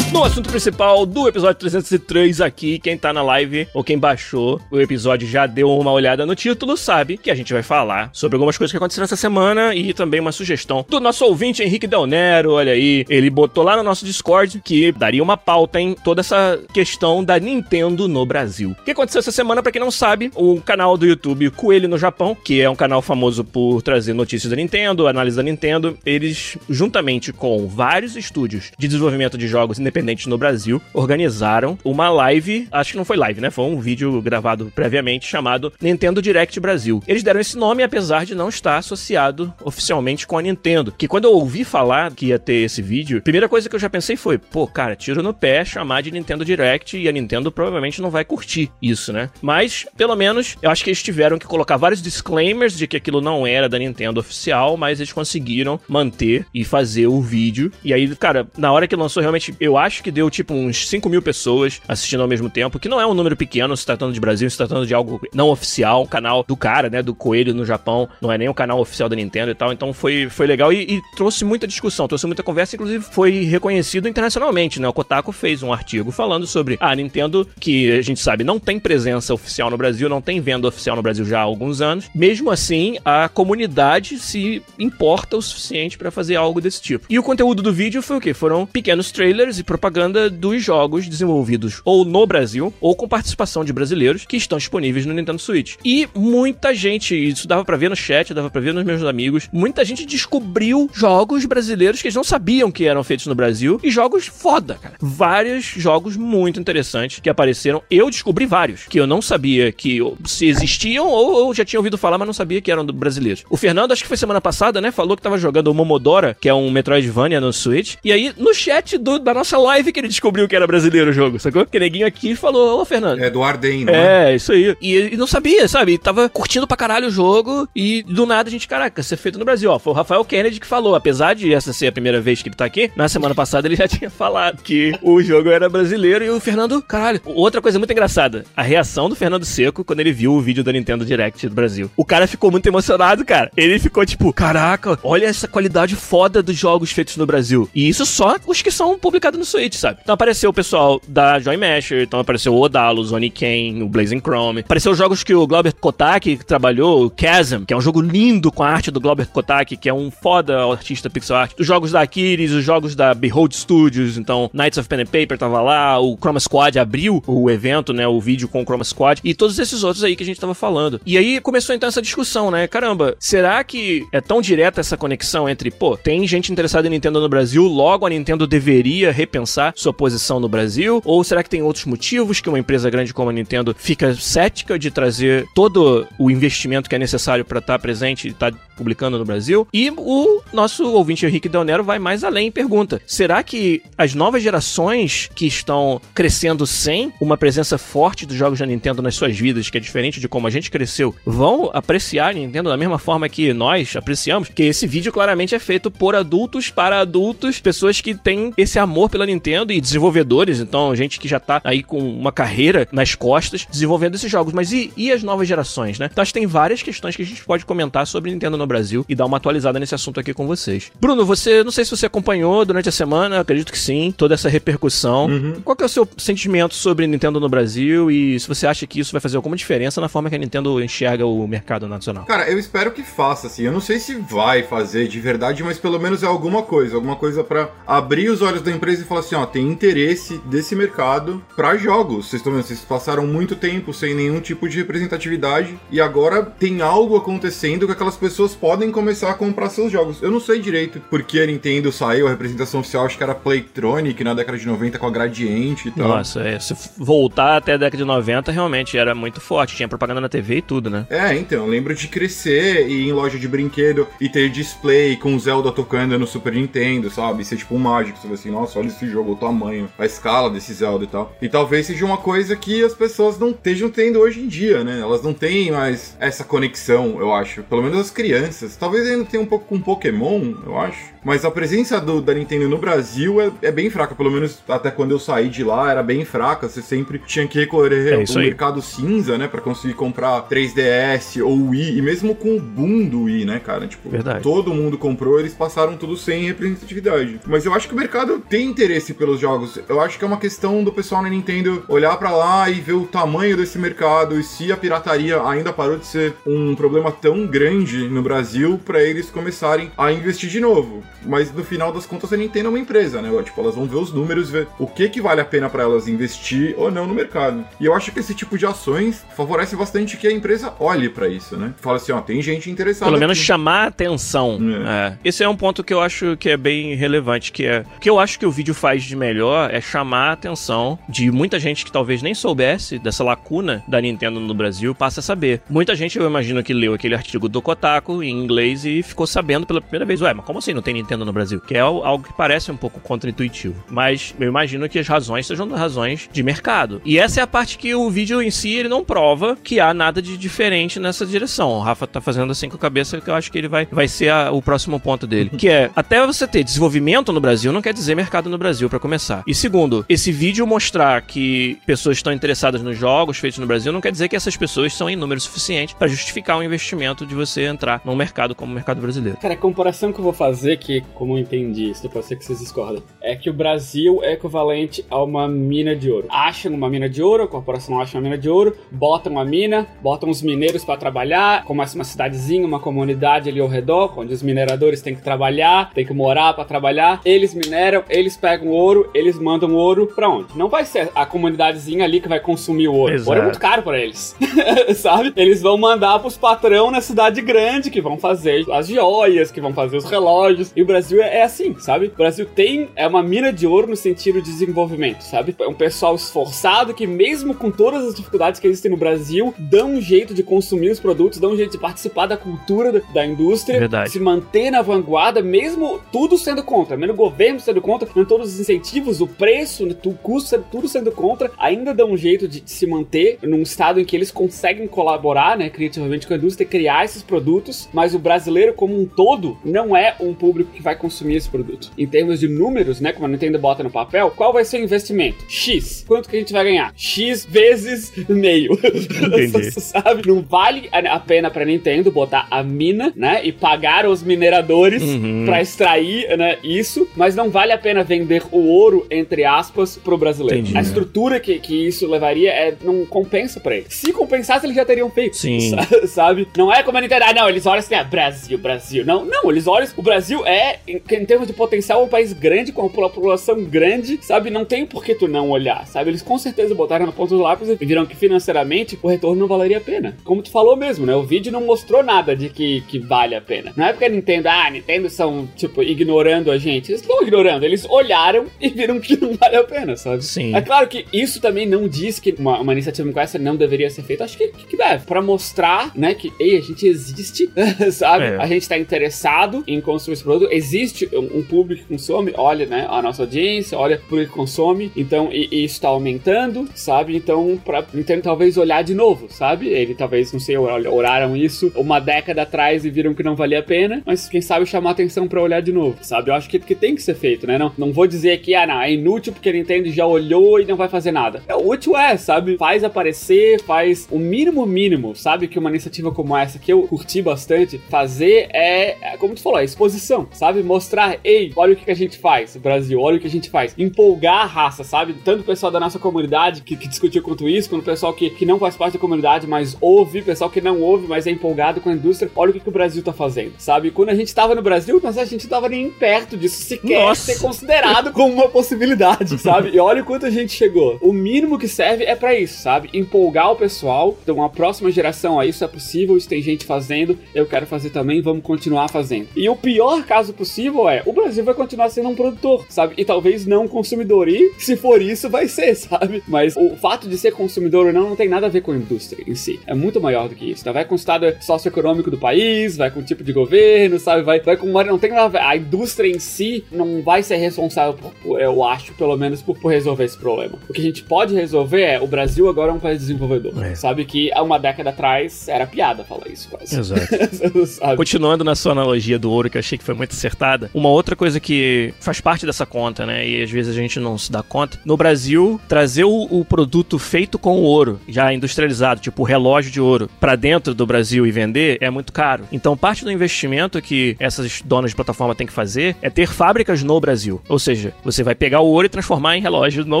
assunto principal do episódio 303 aqui, quem tá na live ou quem baixou o episódio já deu uma olhada no título, sabe que a gente vai falar sobre algumas coisas que aconteceram essa semana e também uma sugestão do nosso ouvinte Henrique Del Nero, olha aí, ele botou lá no nosso Discord que daria uma pauta em toda essa questão da Nintendo no Brasil. O que aconteceu essa semana, pra quem não sabe, o canal do YouTube Coelho no Japão, que é um canal famoso por trazer notícias da Nintendo, análise da Nintendo, eles, juntamente com vários estúdios de desenvolvimento de jogos independentes no Brasil organizaram uma live, acho que não foi live, né? Foi um vídeo gravado previamente chamado Nintendo Direct Brasil. Eles deram esse nome apesar de não estar associado oficialmente com a Nintendo. Que quando eu ouvi falar que ia ter esse vídeo, a primeira coisa que eu já pensei foi, pô, cara, tiro no pé chamar de Nintendo Direct e a Nintendo provavelmente não vai curtir isso, né? Mas, pelo menos, eu acho que eles tiveram que colocar vários disclaimers de que aquilo não era da Nintendo oficial, mas eles conseguiram manter e fazer o vídeo. E aí, cara, na hora que lançou, realmente, eu acho que deu tipo uns 5 mil pessoas assistindo ao mesmo tempo, que não é um número pequeno se tratando de Brasil, se tratando de algo não oficial, o canal do cara, né, do Coelho no Japão, não é nem o canal oficial da Nintendo e tal, então foi, foi legal e, e trouxe muita discussão, trouxe muita conversa, inclusive foi reconhecido internacionalmente, né, o Kotaku fez um artigo falando sobre a Nintendo, que a gente sabe não tem presença oficial no Brasil, não tem venda oficial no Brasil já há alguns anos, mesmo assim, a comunidade se importa o suficiente para fazer algo desse tipo. E o conteúdo do vídeo foi o quê? Foram pequenos trailers e propaganda dos jogos desenvolvidos ou no Brasil ou com participação de brasileiros que estão disponíveis no Nintendo Switch. E muita gente, isso dava para ver no chat, dava para ver nos meus amigos, muita gente descobriu jogos brasileiros que eles não sabiam que eram feitos no Brasil e jogos foda, cara. Vários jogos muito interessantes que apareceram. Eu descobri vários que eu não sabia que se existiam ou já tinha ouvido falar, mas não sabia que eram brasileiros. O Fernando, acho que foi semana passada, né, falou que tava jogando o Momodora, que é um Metroidvania no Switch. E aí, no chat do, da nossa live que ele descobriu que era brasileiro o jogo, sacou? Que neguinho aqui falou, ô Fernando. É do Arden, não é? É, isso aí. E ele não sabia, sabe? Ele tava curtindo pra caralho o jogo e do nada a gente, caraca, ser feito no Brasil. Ó, foi o Rafael Kennedy que falou, apesar de essa ser a primeira vez que ele tá aqui, na semana passada ele já tinha falado que o jogo era brasileiro e o Fernando, caralho. Outra coisa muito engraçada, a reação do Fernando Seco quando ele viu o vídeo da Nintendo Direct do Brasil. O cara ficou muito emocionado, cara. Ele ficou tipo, caraca, olha essa qualidade foda dos jogos feitos no Brasil. E isso só os que são publicados no Switch, sabe? Então apareceu o pessoal da Joy Masher, então apareceu o Odalo, o Zony Ken, o Blazing Chrome. Apareceu jogos que o Glauber Kotak trabalhou, o Chasm, que é um jogo lindo com a arte do Glauber Kotak, que é um foda artista pixel art. Os jogos da Aquiles, os jogos da Behold Studios, então Knights of Pen and Paper tava lá, o Chroma Squad abriu o evento, né, o vídeo com o Chroma Squad e todos esses outros aí que a gente tava falando. E aí começou então essa discussão, né? Caramba, será que é tão direta essa conexão entre, pô, tem gente interessada em Nintendo no Brasil, logo a Nintendo deveria repensar sua posição no Brasil? Ou será que tem outros motivos que uma empresa grande como a Nintendo fica cética de trazer todo o investimento que é necessário para estar tá presente e estar tá publicando no Brasil? E o nosso ouvinte Henrique Del Nero vai mais além e pergunta: será que as novas gerações que estão crescendo sem uma presença forte dos jogos da Nintendo nas suas vidas, que é diferente de como a gente cresceu, vão apreciar a Nintendo da mesma forma que nós apreciamos? Que esse vídeo claramente é feito por adultos para adultos, pessoas que têm esse amor pela Nintendo e desenvolvedores, então gente que já tá aí com uma carreira nas costas desenvolvendo esses jogos. Mas e, e as novas gerações, né? Então acho que tem várias questões que a gente pode comentar sobre Nintendo no Brasil e dar uma atualizada nesse assunto aqui com vocês. Bruno, você, não sei se você acompanhou durante a semana, acredito que sim, toda essa repercussão. Uhum. Qual que é o seu sentimento sobre Nintendo no Brasil e se você acha que isso vai fazer alguma diferença na forma que a Nintendo enxerga o mercado nacional? Cara, eu espero que faça, assim. Eu não sei se vai fazer de verdade, mas pelo menos é alguma coisa, alguma coisa para abrir os olhos da empresa e falar assim, ó, tem interesse desse mercado para jogos. Vocês estão vendo, vocês passaram muito tempo sem nenhum tipo de representatividade e agora tem algo acontecendo que aquelas pessoas podem começar a comprar seus jogos. Eu não sei direito porque a Nintendo saiu, a representação oficial acho que era Playtronic na década de 90 com a Gradiente e tal. Nossa, é, se voltar até a década de 90 realmente era muito forte, tinha propaganda na TV e tudo, né? É, então, eu lembro de crescer e ir em loja de brinquedo e ter display com Zelda tocando no Super Nintendo, sabe? Ser tipo um mágico, você assim, nossa, olha esse jogo, o tamanho, a escala desse Zelda e tal. E talvez seja uma coisa que as pessoas não estejam tendo hoje em dia, né? Elas não têm mais essa conexão, eu acho. Pelo menos as crianças. Talvez ainda tenha um pouco com Pokémon, eu acho. Mas a presença do, da Nintendo no Brasil é, é, bem fraca. Pelo menos até quando eu saí de lá era bem fraca. Você sempre tinha que recorrer é ao mercado cinza, né? Pra conseguir comprar 3DS ou Wii. E mesmo com o boom do Wii, né, cara? Tipo, Verdade. todo mundo comprou, eles passaram tudo sem representatividade. Mas eu acho que o mercado tem interesse pelos jogos. Eu acho que é uma questão do pessoal na Nintendo olhar para lá e ver o tamanho desse mercado e se a pirataria ainda parou de ser um problema tão grande no Brasil para eles começarem a investir de novo. Mas no final das contas a Nintendo é uma empresa, né? Tipo, elas vão ver os números, ver o que que vale a pena para elas investir ou não no mercado. E eu acho que esse tipo de ações favorece bastante que a empresa olhe para isso, né? Fala assim, ó, tem gente interessada. Pelo menos chamar a atenção. É. É. Esse é um ponto que eu acho que é bem relevante, que é o que eu acho que o vídeo faz de melhor é chamar a atenção de muita gente que talvez nem soubesse dessa lacuna da Nintendo no Brasil, passa a saber. Muita gente, eu imagino que leu aquele artigo do Kotaku em inglês e ficou sabendo pela primeira vez, ué, mas como assim não tem Nintendo no Brasil? Que é algo que parece um pouco contra-intuitivo. Mas eu imagino que as razões sejam razões de mercado. E essa é a parte que o vídeo em si ele não prova que há nada de diferente nessa direção. O Rafa tá fazendo assim com a cabeça que eu acho que ele vai, vai ser a, o próximo ponto dele. que é, até você ter desenvolvimento no Brasil, não quer dizer mercado no Brasil, para começar. E segundo, esse vídeo mostrar que pessoas estão interessadas nos jogos feitos no Brasil, não quer dizer que essas pessoas são em número suficiente para justificar o investimento de você entrar num mercado como o mercado brasileiro. Cara, a comparação que eu vou fazer, que como eu entendi isso, pode ser que vocês discordam, é que o Brasil é equivalente a uma mina de ouro. Acham uma mina de ouro, a corporação acha uma mina de ouro, botam a mina, botam os mineiros para trabalhar, começa uma cidadezinha, uma comunidade ali ao redor, onde os mineradores têm que trabalhar, têm que morar para trabalhar. Eles mineram, eles pegam ouro, eles mandam ouro para onde? Não vai ser a comunidadezinha ali que vai consumir o ouro. Exato. O ouro é muito caro para eles. Sabe? Eles vão mandar pros patrão na cidade grande que vão fazer as joias, que vão fazer os relógios. E o Brasil é, é assim, sabe? O Brasil tem é uma mina de ouro no sentido de desenvolvimento, sabe? É um pessoal esforçado que mesmo com todas as dificuldades que existem no Brasil, dão um jeito de consumir os produtos, dão um jeito de participar da cultura da, da indústria, Verdade. se manter na vanguarda, mesmo tudo sendo contra, mesmo o governo sendo contra, mesmo todos os incentivos, o preço, né, o custo, tudo sendo contra, ainda dão um jeito de, de se manter num estado em que eles conseguem colaborar, né, criativamente com a indústria, criar esses produtos, mas o brasileiro como um todo não é um público que vai consumir esse produto. Em termos de números, né, como a Nintendo bota no papel, qual vai ser o investimento? X. Quanto que a gente vai ganhar? X vezes meio. Entendi. Sabe? Não vale a pena pra Nintendo botar a mina, né, e pagar os mineradores uhum. para extrair, né, isso, mas não vale a pena vender o ouro, entre aspas, pro brasileiro. Entendi, a estrutura que, que isso levaria é, não compensa pra eles. Se compensasse, eles já teriam feito. Sim. Sabe? Não é como a Nintendo, ah, não, eles olham assim, ah, Brasil, Brasil. Não, não, eles olham, o Brasil é, em, em termos de potencial, é um país grande, com uma população grande, sabe? Não tem por que tu não olhar, sabe? Eles com certeza botaram na ponta do lápis e viram que financeiramente o retorno não valeria a pena. Como tu falou mesmo, né? O vídeo não mostrou nada de que, que vale a pena. Não é porque a Nintendo, ah, a Nintendo são, tipo, ignorando a gente. Eles estão ignorando, eles olharam e viram que não vale a pena, sabe? Sim. É claro que isso também não diz que uma, uma iniciativa como essa não deveria ser feita. Acho que, que, que deve. Pra mostrar, né, que, ei, a gente existe, sabe? É. A gente tá interessado em consumir esse produto. Existe um, público que consome, olha, né, a nossa audiência, olha público que consome. Então, e, e isso tá aumentando, sabe? Então, pra Nintendo talvez olhar de novo, sabe? Ele talvez, não sei, oraram isso uma década atrás e viram que não valia a pena, mas quem sabe chamar atenção para olhar de novo, sabe? Eu acho que, que tem que ser feito, né? Não, não vou dizer que, ah, não, é inútil porque a Nintendo já olhou e não vai fazer nada. É, útil é, sabe? Faz aparecer, faz o mínimo mínimo, sabe? Que uma iniciativa como essa, que eu curti bastante, fazer é, é como tu falou, é exposição, sabe? Mostrar, ei, olha o que, que a gente faz, Brasil, olha o que a gente faz. Empolgar a raça, sabe? Tanto o pessoal da nossa comunidade que, que discutiu quanto isso, quanto o pessoal que, que não faz parte da comunidade, mas ouve, pessoal que não ouve, mas é empolgado com a indústria, olha o que, que o Brasil tá fazendo, sabe? Quando a gente tava no Brasil, mas a gente tava nem perto disso sequer Nossa. ser considerado como uma possibilidade, sabe? E olha o quanto a gente chegou. O mínimo que serve é para isso, sabe? Empolgar o pessoal. Então, a próxima geração, ó, isso é possível, isso tem gente fazendo, eu quero fazer também, vamos continuar fazendo. E o pior caso possível é, o Brasil vai continuar sendo um produtor, sabe? E talvez não um consumidor. E se for isso, vai ser, sabe? Mas o fato de ser consumidor ou não, não tem nada a ver com a indústria em si. É muito maior do que isso. Tá? Vai com o estado socioeconômico do país, vai com o tipo de governo, sabe? Vai, vai com uma. Não tem nada a ver. A indústria em si não vai ser responsável, por, eu acho, pelo menos, por, por resolver esse problema. O que a gente pode resolver é: o Brasil agora é um país desenvolvedor. É. Sabe que há uma década atrás era piada falar isso quase. Exato. Continuando na sua analogia do ouro, que eu achei que foi muito acertada, uma outra coisa que faz parte dessa conta, né? E às vezes a gente não se dá conta. No Brasil, trazer o, o produto feito com ouro, já industrializado, tipo o relógio de ouro, para dentro do Brasil e vender é muito caro. Então, parte do investimento que essas donas de plataforma têm que fazer é ter fábricas no Brasil. Ou seja, você vai pegar o ouro e transformar em relógio no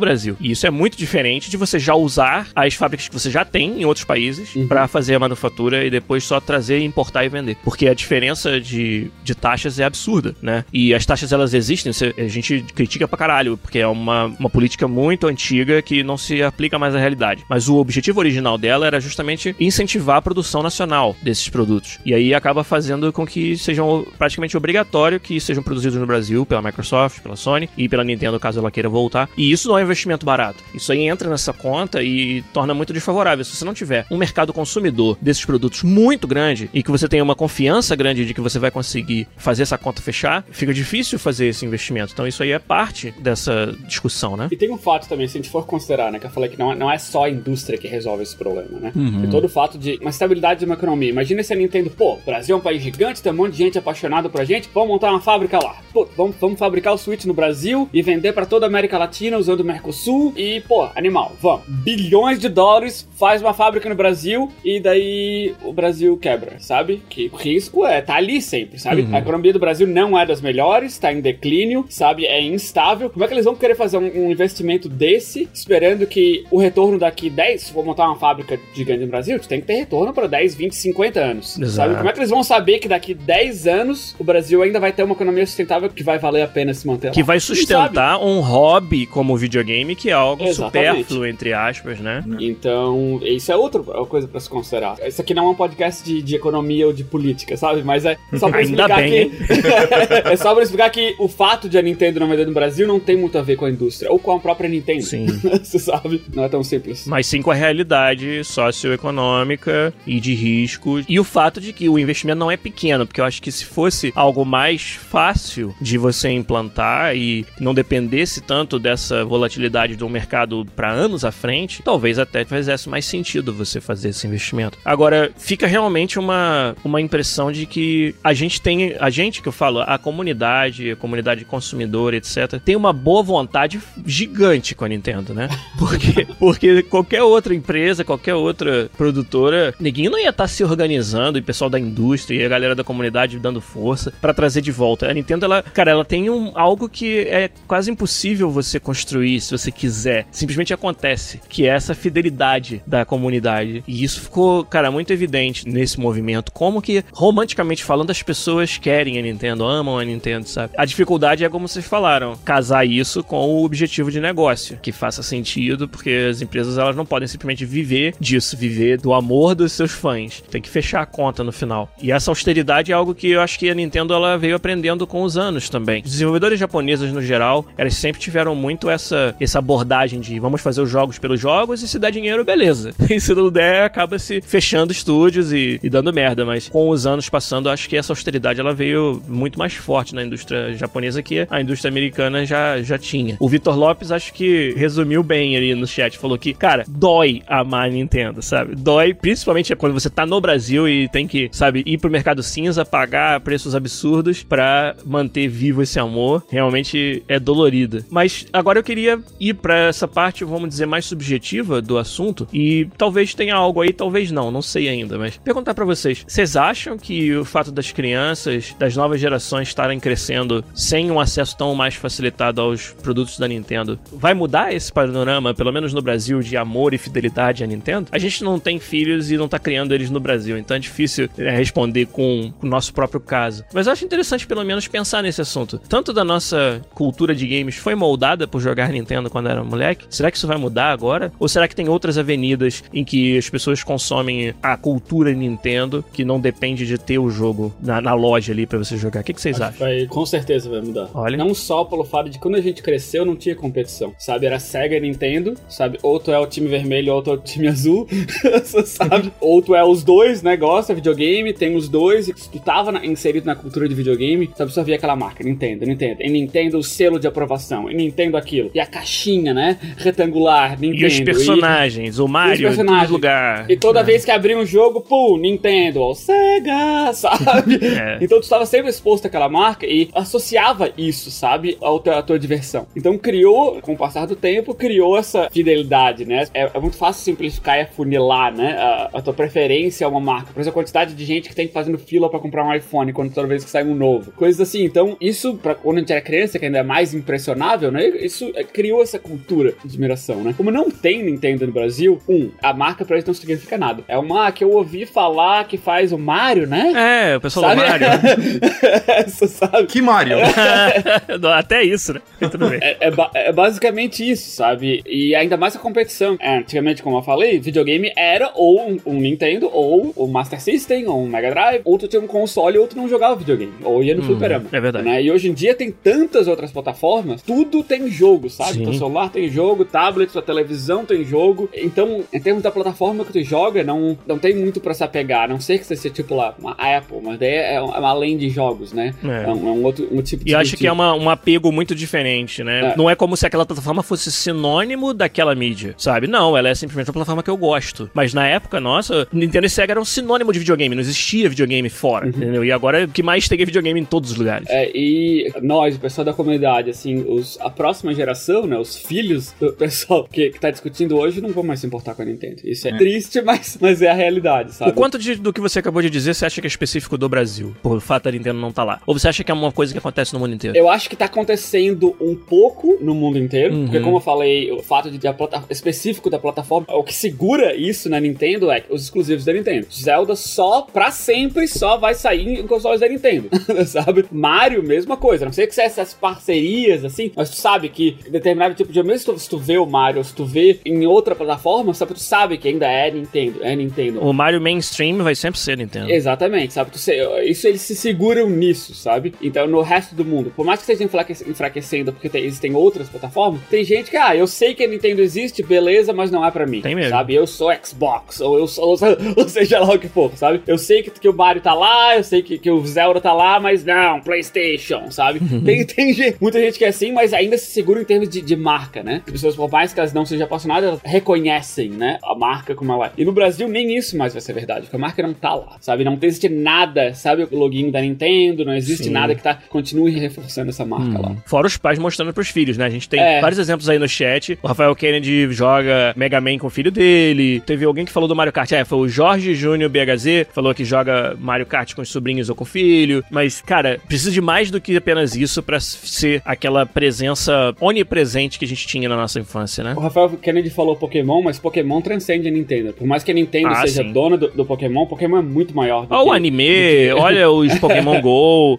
Brasil. E isso é muito diferente de você já usar as fábricas que você já tem em outros países uhum. para fazer a manufatura e depois só trazer, importar e vender. Porque a diferença de, de taxas é absurda absurda, né? E as taxas elas existem, a gente critica pra caralho, porque é uma, uma política muito antiga que não se aplica mais à realidade. Mas o objetivo original dela era justamente incentivar a produção nacional desses produtos. E aí acaba fazendo com que sejam praticamente obrigatório que sejam produzidos no Brasil pela Microsoft, pela Sony e pela Nintendo, caso ela queira voltar. E isso não é um investimento barato. Isso aí entra nessa conta e torna muito desfavorável. Se você não tiver um mercado consumidor desses produtos muito grande e que você tenha uma confiança grande de que você vai conseguir fazer essa conta fechar, fica difícil fazer esse investimento. Então isso aí é parte dessa discussão, né? E tem um fato também, se a gente for considerar, né, que eu falei que não, é, não é só a indústria que resolve esse problema, né? Uhum. E todo o fato de uma estabilidade de uma economia. Imagina se a Nintendo, pô, o Brasil é um país gigante, tem um monte de gente apaixonada por a gente, vamos montar uma fábrica lá. Pô, vamos, vamos fabricar o Switch no Brasil e vender para toda a América Latina usando o Mercosul e, pô, animal, vamos. Bilhões de dólares, faz uma fábrica no Brasil e daí o Brasil quebra, sabe? Que o risco é tá ali sempre, sabe? Uhum. A economia do Brasil não é das melhores, tá em declínio, sabe? É instável. Como é que eles vão querer fazer um, um investimento desse esperando que o retorno daqui 10, se for montar uma fábrica gigante no Brasil, tu tem que ter retorno para 10, 20, 50 anos, Exato. sabe? Como é que eles vão saber que daqui 10 anos o Brasil ainda vai ter uma economia sustentável que vai valer a pena se manter Que lá? vai sustentar um hobby como videogame que é algo Exatamente. supérfluo, entre aspas, né? Então, isso é outra coisa para se considerar. Isso aqui não é um podcast de, de economia ou de política, sabe? Mas é só pra explicar bem, que. é só pra explicar que o fato de a Nintendo não vender no Brasil não tem muito a ver com a indústria, ou com a própria Nintendo. Sim. Você sabe? Não é tão simples. Mas sim com a realidade socioeconômica e de risco. E o fato de que o investimento não é pequeno, porque eu acho que se fosse algo mais fácil de você implantar e não dependesse tanto dessa volatilidade do mercado para anos à frente, talvez até fizesse mais sentido você fazer esse investimento. Agora, fica realmente uma, uma impressão de que a gente tem, a gente que eu falo, a comunidade, a comunidade consumidora, etc., tem uma boa vontade gigante com a Nintendo, né? Porque, porque qualquer outra empresa, qualquer outra produtora, ninguém não ia estar tá se organizando e o pessoal da indústria e a galera da comunidade dando força para trazer de volta. A Nintendo, ela, cara, ela tem um, algo que é quase impossível você construir se você quiser. Simplesmente acontece, que é essa fidelidade da comunidade. E isso ficou, cara, muito evidente nesse movimento. Como que, romanticamente falando, as pessoas querem a Nintendo, amam a Nintendo, sabe? A dificuldade é como vocês falaram, casar isso com o objetivo de negócio, que faça sentido, porque as empresas elas não podem simplesmente viver disso, viver do amor dos seus fãs. Tem que fechar a conta no final. E essa austeridade é algo que eu acho que a Nintendo ela veio aprendendo com os anos também. Desenvolvedores japoneses no geral, elas sempre tiveram muito essa, essa abordagem de vamos fazer os jogos pelos jogos e se der dinheiro, beleza. E se não der, acaba se fechando estúdios e, e dando merda. Mas com os anos passando, acho que essa austeridade ela veio muito mais forte na indústria japonesa que a indústria americana já, já tinha. O Vitor Lopes acho que resumiu bem ali no chat, falou que, cara, dói amar a Nintendo, sabe? Dói, principalmente quando você tá no Brasil e tem que, sabe, ir pro mercado cinza, pagar preços absurdos para manter vivo esse amor. Realmente é dolorida. Mas agora eu queria ir para essa parte, vamos dizer, mais subjetiva do assunto e talvez tenha algo aí, talvez não, não sei ainda, mas perguntar para vocês, vocês acham que o fato das crianças, das novas gerações estarem crescendo sem um acesso tão mais facilitado aos produtos da Nintendo, vai mudar esse panorama, pelo menos no Brasil, de amor e fidelidade à Nintendo? A gente não tem filhos e não tá criando eles no Brasil, então é difícil é, responder com o nosso próprio caso. Mas eu acho interessante pelo menos pensar nesse assunto. Tanto da nossa cultura de games foi moldada por jogar Nintendo quando era moleque, será que isso vai mudar agora? Ou será que tem outras avenidas em que as pessoas consomem a cultura Nintendo que não depende de ter o jogo na, na loja ali para você jogar? O que, que vocês acham? Vai, com certeza vai mudar. Olha. Não só pelo fato de quando a gente cresceu não tinha competição, sabe? Era Sega e Nintendo, sabe? Ou tu é o time vermelho ou tu é o time azul, sabe? ou tu é os dois, né? Gosta de videogame, tem os dois, e tu tava na, inserido na cultura de videogame, sabe? Só via aquela marca, Nintendo, Nintendo. E Nintendo o selo de aprovação, e Nintendo aquilo. E a caixinha, né? Retangular, Nintendo. E os personagens, e... o Mario personagens. em lugar. E toda é. vez que abria um jogo, pum, Nintendo, ou Sega, sabe? É. Então tu estava sempre exposto àquela marca e associava isso, sabe? Ao teu, à tua diversão. Então criou, com o passar do tempo, criou essa fidelidade, né? É, é muito fácil simplificar e afunilar, né? A, a, tua preferência a uma marca. Por exemplo, a quantidade de gente que tem fazendo fila para comprar um iPhone quando toda vez que sai um novo. Coisas assim. Então, isso, pra quando a gente era criança, que ainda é mais impressionável, né? Isso é, criou essa cultura de admiração, né? Como não tem Nintendo no Brasil, um, a marca pra eles não significa nada. É uma que eu ouvi falar que faz o Mario, né? É, o pessoal Sabe? do Mario. essa, sabe? Que Mario? Até isso, né? Tudo bem. É, é, ba- é basicamente isso, sabe? E ainda mais a competição. É, antigamente, como eu falei, videogame era ou um, um Nintendo, ou um Master System, ou um Mega Drive, ou tu tinha um console e outro não jogava videogame, ou ia no fliperama. é verdade. né? E hoje em dia tem tantas outras plataformas, tudo tem jogo, sabe? Sim. Teu celular tem jogo, tablet, sua televisão tem jogo. Então, em termos da plataforma que tu joga, não, não tem muito pra se apegar. A não ser que você seja tipo lá, uma Apple, mas daí é, é uma além de jogos, né? É. É, um, é um outro um tipo de E eu acho que é uma, um apego muito diferente, né? É. Não é como se aquela plataforma fosse sinônimo daquela mídia, sabe? Não, ela é simplesmente uma plataforma que eu gosto. Mas na época, nossa, Nintendo e Sega eram sinônimo de videogame, não existia videogame fora, entendeu? E agora o que mais tem é videogame em todos os lugares. Uhum. É, e nós, o pessoal da comunidade, assim, os, a próxima geração, né, os filhos do pessoal que, que tá discutindo hoje não vão mais se importar com a Nintendo. Isso é, triste, mas, mas é a realidade, sabe? O quanto de- do que você acabou de dizer você acha que é específico do Brasil, por fato da Nintendo não estar lá? Ou você acha que é uma coisa que acontece no mundo inteiro? Eu acho que tá acontecendo um pouco no mundo inteiro, Uhum. porque como eu falei, o fato de, de a plata- específico da plataforma, o que segura isso na Nintendo é os exclusivos da Nintendo. Zelda só, pra sempre, só vai sair em consoles da Nintendo, sabe? Mario, mesma coisa. Não sei que se essas parcerias, assim, mas tu sabe que determinado tipo de mesmo se tu, vê o Mario, se tu vê em outra plataforma, sabe, tu sabe que ainda é Nintendo, é Nintendo. O Mario mainstream vai sempre ser Nintendo. Exatamente, sabe? Tu se- Isso eles se seguram nisso, sabe? Então, no resto do mundo, por mais que esteja enfraque- enfraquecendo porque tem- existem outras plataformas, tem gente que, ah, eu sei que a Nintendo existe, beleza, mas não é pra mim. Tem mesmo. Sabe? Eu sou Xbox, ou eu sou, ou seja lá o que for, sabe? Eu sei que, que o Mario tá lá, eu sei que, que o Zelda tá lá, mas não, PlayStation, sabe? tem, tem gente- muita gente que é assim, mas ainda se segura em termos de, de marca, né? As pessoas, por mais que elas não sejam apaixonadas, elas reconhecem, né? A marca como ela é. E no Brasil, nem isso mais vai ser verdade, porque a marca não tá lá, sabe? Não existe nada, sabe? O login da Nintendo, não existe Sim. nada que tá, continue reforçando essa marca lá. Fora os pais mostrando pros filhos, né? A gente tem É. vários exemplos aí no chat. O Rafael Kennedy joga Mega Man com o filho dele. Teve alguém que falou do Mario Kart. É, foi o Jorge Júnior BHZ, falou que joga Mario Kart com os sobrinhos ou com o filho. Mas, cara, precisa de mais do que apenas isso pra ser aquela presença onipresente que a gente tinha na nossa infância, né? O Rafael Kennedy falou Pokémon, mas Pokémon transcende a Nintendo. Por mais que a Nintendo Ah, seja sim. dona do, do Pokémon, Pokémon é muito maior do Olha que o anime, olha os Pokémon GO,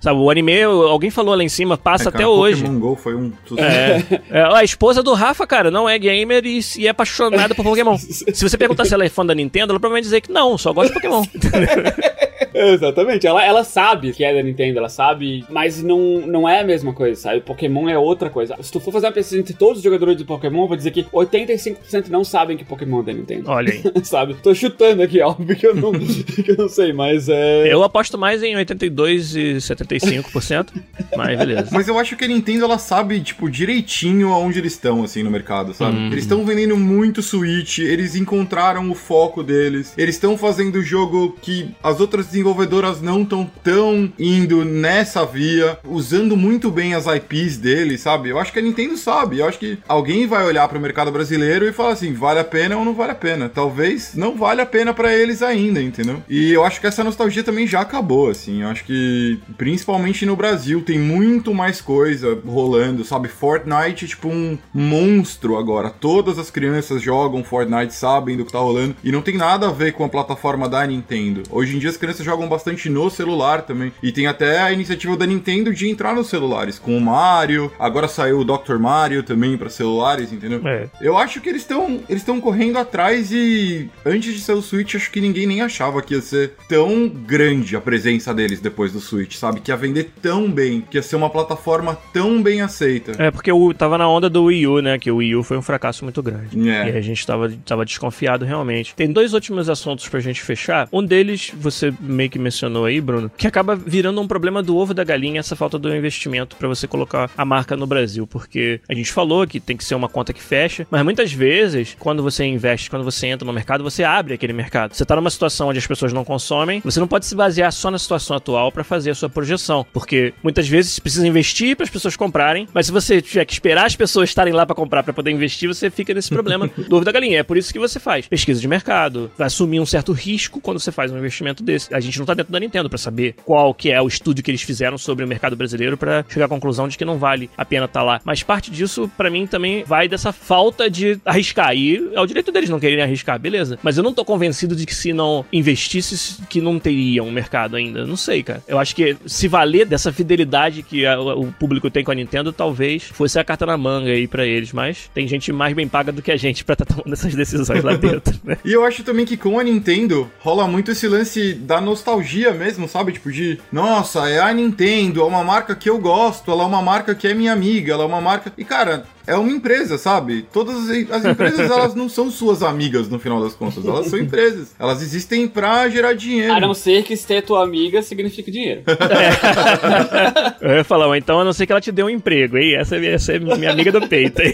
sabe? O anime, alguém falou lá em cima, passa É, cara, até hoje. Pokémon GO foi um. É, é, a esposa do Rafa, cara, não é gamer e, e é apaixonada por Pokémon. Se você perguntar se ela é fã da Nintendo, ela provavelmente vai dizer que não, só gosta de Pokémon. Exatamente, ela, ela sabe que é da Nintendo, ela sabe, mas não, não é a mesma coisa, sabe? Pokémon é outra coisa. Se tu for fazer uma pesquisa entre todos os jogadores de Pokémon, eu vou dizer que 85% não sabem que Pokémon é da Nintendo. Olha aí. sabe? Tô chutando aqui, óbvio que eu não, que eu não sei, mas é. Eu aposto mais em 82 e 75%, mas beleza. Mas eu acho que a Nintendo, ela sabe, tipo, direitinho aonde eles estão, assim, no mercado, sabe? Uhum. Eles estão vendendo muito Switch, eles encontraram o foco deles, eles estão fazendo jogo que as outras desenvolvedoras não estão tão indo nessa via, usando muito bem as IPs deles, sabe? Eu acho que a Nintendo sabe, eu acho que alguém vai olhar pro mercado brasileiro e falar assim, vale a pena ou não vale a pena? Talvez não vale a pena pra eles ainda, entendeu? E eu acho que essa nostalgia também já acabou, assim, eu acho que principalmente no Brasil tem muito mais coisa rolando, sabe? Fortnite tipo um monstro agora. Todas as crianças jogam Fortnite, sabem do que tá rolando e não tem nada a ver com a plataforma da Nintendo. Hoje em dia as crianças jogam bastante no celular também e tem até a iniciativa da Nintendo de entrar nos celulares com o Mario. Agora saiu o Dr. Mario também para celulares, entendeu? É. Eu acho que eles estão eles estão correndo atrás e antes de ser o Switch, acho que ninguém nem achava que ia ser tão grande a presença deles depois do Switch, sabe? Que ia vender tão bem, que ia ser uma plataforma tão bem aceita. É porque o, tava na onda do Wii U, né? Que o Wii U foi um fracasso muito grande. É. E a gente tava, tava desconfiado realmente. Tem dois últimos assuntos pra gente fechar. Um deles, você meio que mencionou aí, Bruno, que acaba virando um problema do ovo da galinha, essa falta do investimento pra você colocar a marca no Brasil. Porque a gente falou que tem que ser uma conta que fecha, mas muitas vezes, quando você investe, quando você entra no mercado, você abre aquele mercado. Você tá numa situação onde as pessoas não consomem, você não pode se basear só na situação atual pra fazer a sua projeção. Porque muitas vezes você precisa investir para as pessoas comprarem, mas se você tiver que esperar as pessoas estarem lá pra comprar pra poder investir, você fica nesse problema do ovo da galinha. É por isso que você faz pesquisa de mercado, vai assumir um certo risco quando você faz um investimento desse. A gente gente não tá dentro da Nintendo para saber qual que é o estudo que eles fizeram sobre o mercado brasileiro para chegar à conclusão de que não vale a pena estar tá lá. Mas parte disso, para mim, também vai dessa falta de arriscar. E é o direito deles não quererem arriscar, beleza. Mas eu não tô convencido de que se não investisse, que não teria um mercado ainda. Não sei, cara. Eu acho que se valer dessa fidelidade que a, o público tem com a Nintendo, talvez fosse a carta na manga aí para eles. Mas tem gente mais bem paga do que a gente pra estar tá tomando essas decisões lá dentro, né? E eu acho também que com a Nintendo rola muito esse lance da nostalgia mesmo, sabe? Tipo, de nossa, é a Nintendo, é uma marca que eu gosto, ela é uma marca que é minha amiga, ela é uma marca. E cara, é uma empresa, sabe? Todas as empresas, elas não são suas amigas no final das contas. Elas são empresas. Elas existem pra gerar dinheiro. A não ser que ser tua amiga signifique dinheiro. É. Eu ia falar, então a não ser que ela te dê um emprego, hein? Essa, essa é minha amiga do peito, hein?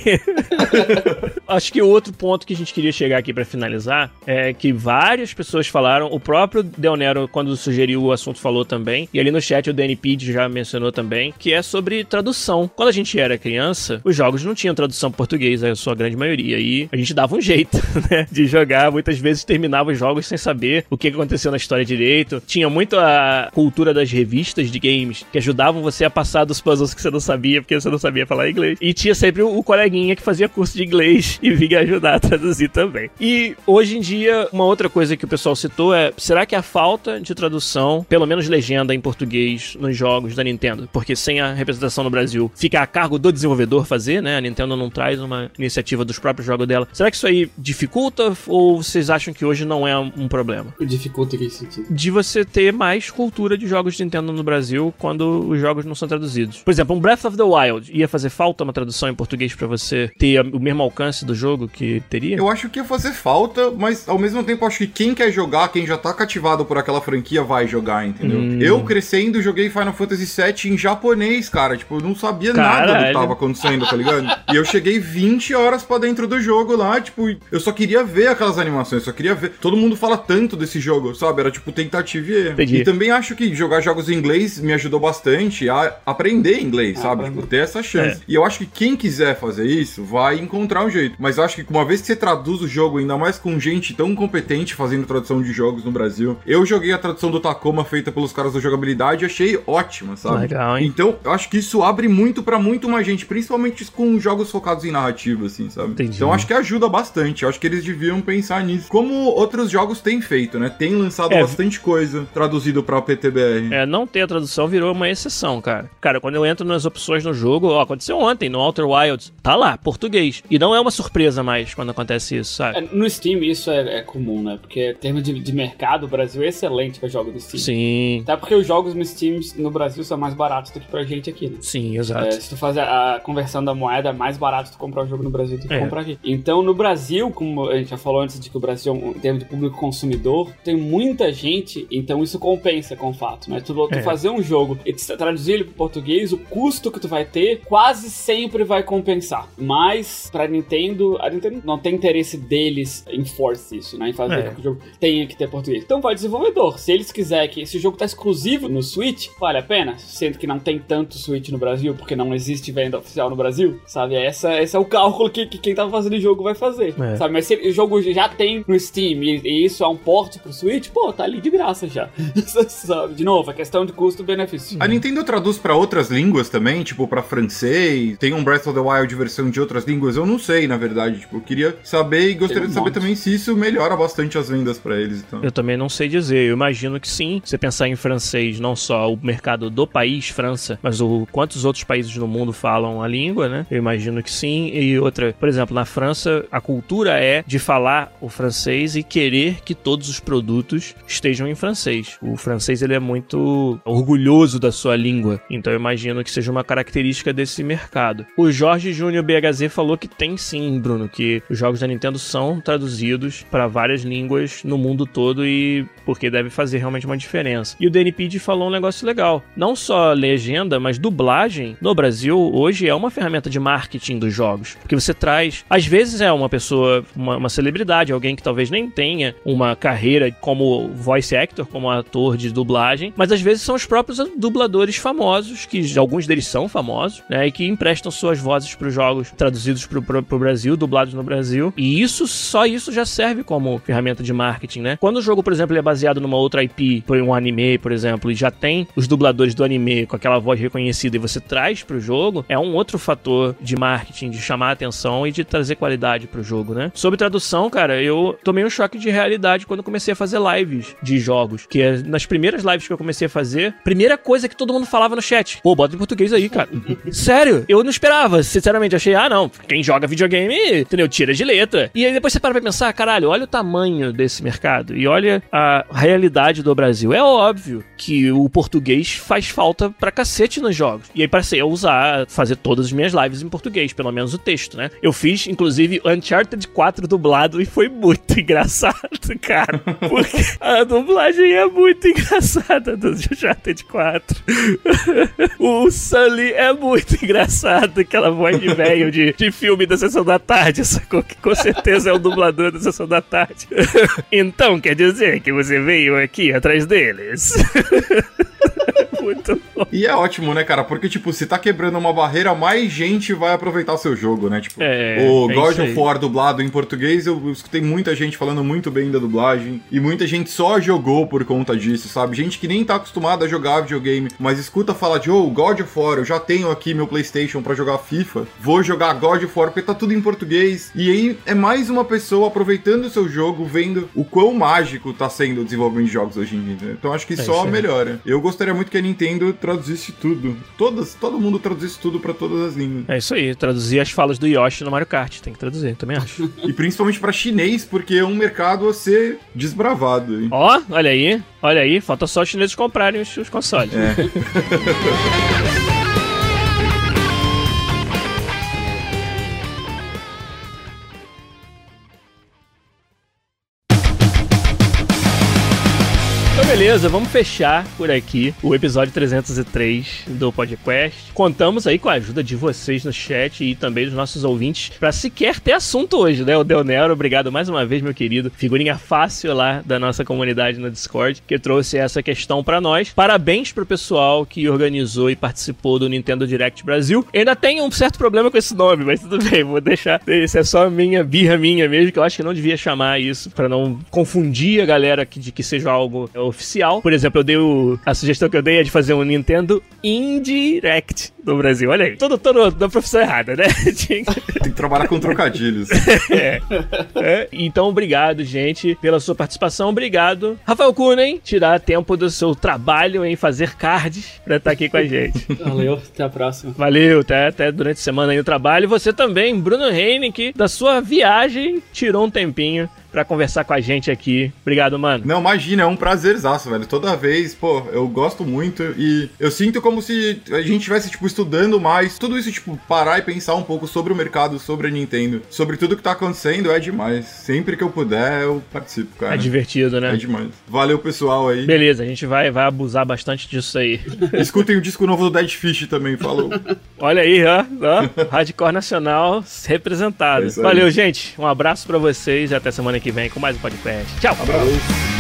Acho que o outro ponto que a gente queria chegar aqui para finalizar é que várias pessoas falaram, o próprio Deonero, quando sugeriu o assunto, falou também, e ali no chat o DNP já mencionou também, que é sobre tradução. Quando a gente era criança, os jogos não tinham tradução português, a sua grande maioria. E a gente dava um jeito, né? De jogar. Muitas vezes terminava os jogos sem saber o que aconteceu na história direito. Tinha muito a cultura das revistas de games que ajudavam você a passar dos puzzles que você não sabia, porque você não sabia falar inglês. E tinha sempre o, coleguinha que fazia curso de inglês e vinha ajudar a traduzir também. E hoje em dia, uma outra coisa que o pessoal citou é: será que a falta de tradução, pelo menos legenda em português, nos jogos da Nintendo? Porque sem a representação no Brasil, fica a cargo do desenvolvedor fazer, né? Nintendo não traz uma iniciativa dos próprios jogos dela. Será que isso aí dificulta ou vocês acham que hoje não é um problema? Dificulta em que sentido? De você ter mais cultura de jogos de Nintendo no Brasil quando os jogos não são traduzidos. Por exemplo, um Breath of the Wild ia fazer falta uma tradução em português para você ter o mesmo alcance do jogo que teria? Eu acho que ia fazer falta, mas ao mesmo tempo acho que quem quer jogar, quem já tá cativado por aquela franquia vai jogar, entendeu? Hum. Eu crescendo joguei Final Fantasy VII em japonês, cara. Tipo, eu não sabia Caralho. nada do que tava acontecendo, tá ligado? E eu cheguei 20 horas para dentro do jogo lá, tipo, eu só queria ver aquelas animações, só queria ver. Todo mundo fala tanto desse jogo, sabe? Era tipo tentativa e erro. Entendi. E também acho que jogar jogos em inglês me ajudou bastante a aprender inglês, ah, sabe? Tipo, ter essa chance. É. E eu acho que quem quiser fazer isso vai encontrar um jeito. Mas eu acho que uma vez que você traduz o jogo, ainda mais com gente tão competente fazendo tradução de jogos no Brasil, eu joguei a tradução do Tacoma feita pelos caras da jogabilidade e achei ótima, sabe? Legal, hein? Então, eu acho que isso abre muito para muito mais gente, principalmente com jogos focados em narrativa, assim, sabe? Entendi. Então acho que ajuda bastante. Acho que eles deviam pensar nisso. Como outros jogos têm feito, né? Tem lançado é, bastante coisa traduzido pra PTBR. É, não ter a tradução virou uma exceção, cara. Cara, quando eu entro nas opções no jogo, ó, aconteceu ontem no Outer Wilds, tá lá, português. E não é uma surpresa mais quando acontece isso, sabe? É, no Steam isso é, é, comum, né? Porque em termos de, de mercado, o Brasil é excelente pra jogos no Steam. Sim. Até porque os jogos no Steam no Brasil são mais baratos do que pra gente aqui, né? Sim, exato. É, se tu fazer a conversão da moeda, mais barato tu comprar o jogo no Brasil do que é. comprar aqui. Então, no Brasil, como a gente já falou antes de que o Brasil, em termos de público consumidor, tem muita gente, então isso compensa com o fato, né? Tu, tu é. fazer um jogo e traduzir ele pro português, o custo que tu vai ter quase sempre vai compensar. Mas, pra Nintendo, a Nintendo não tem interesse deles em force isso, né? Em fazer é. que o jogo tenha que ter português. Então, vai desenvolvedor. Se eles quiserem que esse jogo tá exclusivo no Switch, vale a pena? Sendo que não tem tanto Switch no Brasil, porque não existe venda oficial no Brasil, sabe? Essa, esse é o cálculo que, que quem tava fazendo o jogo vai fazer, é. sabe? Mas se o jogo já tem no Steam e, e, isso é um porte pro Switch, pô, tá ali de graça já. sabe? De novo, a questão de custo-benefício. A Nintendo traduz para outras línguas também, tipo para francês, tem um Breath of the Wild versão de outras línguas, eu não sei, na verdade, tipo, eu queria saber e gostaria um de saber monte. também se isso melhora bastante as vendas para eles, então. Eu também não sei dizer, eu imagino que sim. Se você pensar em francês, não só o mercado do país, França, mas o quantos outros países no mundo falam a língua, né? Eu imagino que sim. E outra, por exemplo, na França, a cultura é de falar o francês e querer que todos os produtos estejam em francês. O francês ele é muito orgulhoso da sua língua, então eu imagino que seja uma característica desse mercado. O Jorge Júnior BHZ falou que tem sim, Bruno, que os jogos da Nintendo são traduzidos para várias línguas no mundo todo e porque deve fazer realmente uma diferença. E o DNPD falou um negócio legal. Não só legenda, mas dublagem no Brasil hoje é uma ferramenta de marketing marketing dos jogos. Porque você traz, às vezes é uma pessoa, uma, uma celebridade, alguém que talvez nem tenha uma carreira como voice actor, como ator de dublagem, mas às vezes são os próprios dubladores famosos, que alguns deles são famosos, né, e que emprestam suas vozes para os jogos traduzidos para o Brasil, dublados no Brasil. E isso, só isso já serve como ferramenta de marketing, né? Quando o jogo, por exemplo, é baseado numa outra IP, por um anime, por exemplo, e já tem os dubladores do anime com aquela voz reconhecida e você traz para o jogo, é um outro fator de marketing, de chamar a atenção e de trazer qualidade para o jogo, né? Sobre tradução, cara, eu tomei um choque de realidade quando comecei a fazer lives de jogos, que é nas primeiras lives que eu comecei a fazer, primeira coisa que todo mundo falava no chat, pô, bota em português aí, cara. Sério, eu não esperava, sinceramente, achei, ah, não, quem joga videogame, entendeu, tira de letra. E aí depois você para pra pensar, caralho, olha o tamanho desse mercado e olha a realidade do Brasil. É óbvio que o português faz falta pra cacete nos jogos. E aí passei a usar, fazer todas as minhas lives em português, pelo menos o texto, né? Eu fiz, inclusive, Uncharted 4 dublado e foi muito engraçado, cara. Porque a dublagem é muito engraçada do Uncharted 4. o Sully é muito engraçado, aquela voz de velho de, de filme da Sessão da Tarde, sacou? Que com certeza é o dublador da Sessão da Tarde. então, quer dizer que você veio aqui atrás deles? Muito bom. E é ótimo, né, cara? Porque, tipo, se tá quebrando uma barreira, mais gente vai aproveitar o seu jogo, né? Tipo, é, o é God of War dublado em português, eu escutei muita gente falando muito bem da dublagem. E muita gente só jogou por conta disso, sabe? Gente que nem tá acostumada a jogar videogame, mas escuta falar de, oh, God of War, eu já tenho aqui meu PlayStation para jogar FIFA, vou jogar God of War porque tá tudo em português. E aí é mais uma pessoa aproveitando o seu jogo, vendo o quão mágico tá sendo o desenvolvimento de jogos hoje em dia. Então acho que é só melhora. Eu gostaria muito que a Nintendo traduzisse tudo. Todas, todo mundo traduzisse tudo para todas as línguas. É isso aí, traduzir as falas do Yoshi no Mario Kart, tem que traduzir, também acho. e principalmente para chinês, porque é um mercado a ser desbravado. Ó, oh, olha aí, olha aí, falta só os chineses comprarem os, os consoles. É. beleza, vamos fechar por aqui o episódio 303 do podcast. Contamos aí com a ajuda de vocês no chat e também dos nossos ouvintes para sequer ter assunto hoje, né? O Del Nero, obrigado mais uma vez, meu querido. Figurinha fácil lá da nossa comunidade no Discord, que trouxe essa questão para nós. Parabéns pro pessoal que organizou e participou do Nintendo Direct Brasil. Eu ainda tem um certo problema com esse nome, mas tudo bem, vou deixar. Isso é só minha birra minha mesmo, que eu acho que não devia chamar isso para não confundir a galera de que seja algo oficial oficial. Por exemplo, eu dei o, a sugestão que eu dei é de fazer um Nintendo Indirect no Brasil. Olha aí, todo, todo da profissão errada, né? Tem que trabalhar com trocadilhos. é. é. Então, obrigado, gente, pela sua participação. Obrigado, Rafael Kunen, tirar tempo do seu trabalho em fazer cards pra estar aqui com a gente. Valeu, até a próxima. Valeu, até, até durante a semana aí no trabalho. Você também, Bruno que da sua viagem, tirou um tempinho para conversar com a gente aqui. Obrigado, mano. Não, imagina, é um prazerzaço, velho. Toda vez, pô, eu gosto muito e eu sinto como se a gente estivesse, tipo, estudando mais. Tudo isso, tipo, parar e pensar um pouco sobre o mercado, sobre a Nintendo, sobre tudo que tá acontecendo é demais. Sempre que eu puder, eu participo, cara. É divertido, né? É demais. Valeu, pessoal aí. Beleza, a gente vai, vai abusar bastante disso aí. Escutem o disco novo do Dead Fish também, falou. Olha aí, ó, ó Hardcore Nacional representado. É Valeu, gente. Um abraço para vocês e até semana que vem com mais um podcast. Tchau. Abraço.